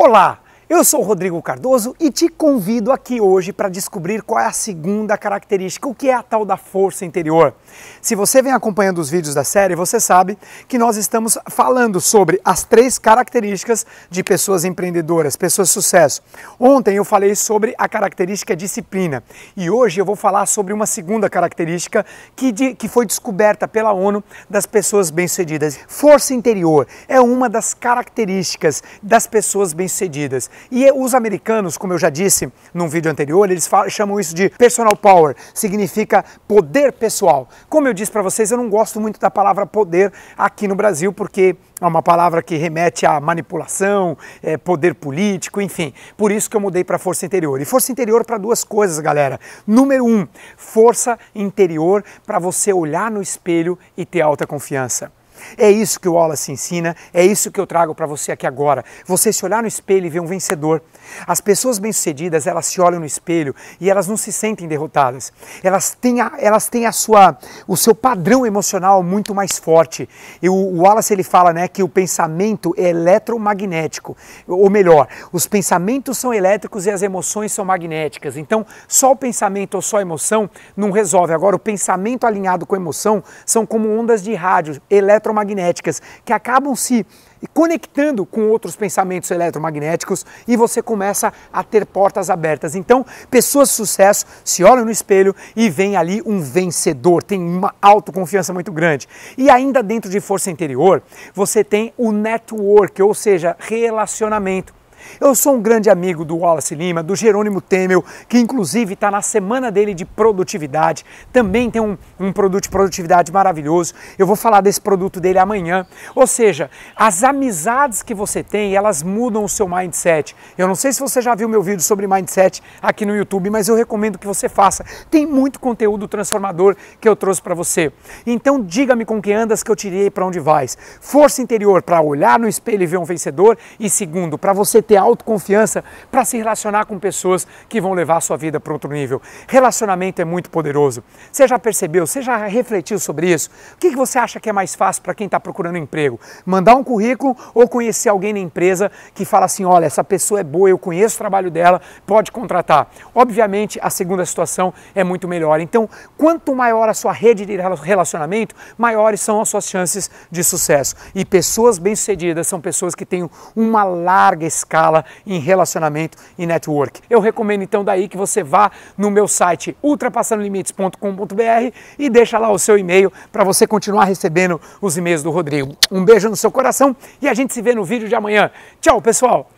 Olá! Eu sou Rodrigo Cardoso e te convido aqui hoje para descobrir qual é a segunda característica, o que é a tal da força interior. Se você vem acompanhando os vídeos da série, você sabe que nós estamos falando sobre as três características de pessoas empreendedoras, pessoas de sucesso. Ontem eu falei sobre a característica disciplina e hoje eu vou falar sobre uma segunda característica que, de, que foi descoberta pela ONU das pessoas bem-sucedidas. Força interior é uma das características das pessoas bem-sucedidas. E os americanos, como eu já disse num vídeo anterior, eles falam, chamam isso de personal power, significa poder pessoal. Como eu disse para vocês, eu não gosto muito da palavra poder aqui no Brasil, porque é uma palavra que remete à manipulação, é, poder político, enfim. Por isso que eu mudei para força interior. E força interior para duas coisas, galera. Número um, força interior para você olhar no espelho e ter alta confiança. É isso que o Wallace ensina, é isso que eu trago para você aqui agora. Você se olhar no espelho e ver um vencedor. As pessoas bem-sucedidas, elas se olham no espelho e elas não se sentem derrotadas. Elas têm, a, elas têm a sua, o seu padrão emocional muito mais forte. E o, o Wallace ele fala né, que o pensamento é eletromagnético. Ou melhor, os pensamentos são elétricos e as emoções são magnéticas. Então, só o pensamento ou só a emoção não resolve. Agora, o pensamento alinhado com a emoção são como ondas de rádio eletromagnéticas eletromagnéticas que acabam se conectando com outros pensamentos eletromagnéticos e você começa a ter portas abertas. Então, pessoas de sucesso se olham no espelho e veem ali um vencedor, tem uma autoconfiança muito grande. E ainda dentro de força interior, você tem o network, ou seja, relacionamento. Eu sou um grande amigo do Wallace Lima, do Jerônimo Temel, que inclusive está na semana dele de produtividade. Também tem um, um produto de produtividade maravilhoso. Eu vou falar desse produto dele amanhã. Ou seja, as amizades que você tem, elas mudam o seu mindset. Eu não sei se você já viu meu vídeo sobre mindset aqui no YouTube, mas eu recomendo que você faça. Tem muito conteúdo transformador que eu trouxe para você. Então diga-me com que andas que eu tirei para onde vais. Força interior para olhar no espelho e ver um vencedor e segundo, para você ter autoconfiança para se relacionar com pessoas que vão levar a sua vida para outro nível. Relacionamento é muito poderoso. Você já percebeu, você já refletiu sobre isso? O que você acha que é mais fácil para quem está procurando emprego? Mandar um currículo ou conhecer alguém na empresa que fala assim: olha, essa pessoa é boa, eu conheço o trabalho dela, pode contratar. Obviamente, a segunda situação é muito melhor. Então, quanto maior a sua rede de relacionamento, maiores são as suas chances de sucesso. E pessoas bem-sucedidas são pessoas que têm uma larga escala escala em relacionamento e network. Eu recomendo então daí que você vá no meu site ultrapassandolimites.com.br e deixa lá o seu e-mail para você continuar recebendo os e-mails do Rodrigo. Um beijo no seu coração e a gente se vê no vídeo de amanhã. Tchau, pessoal!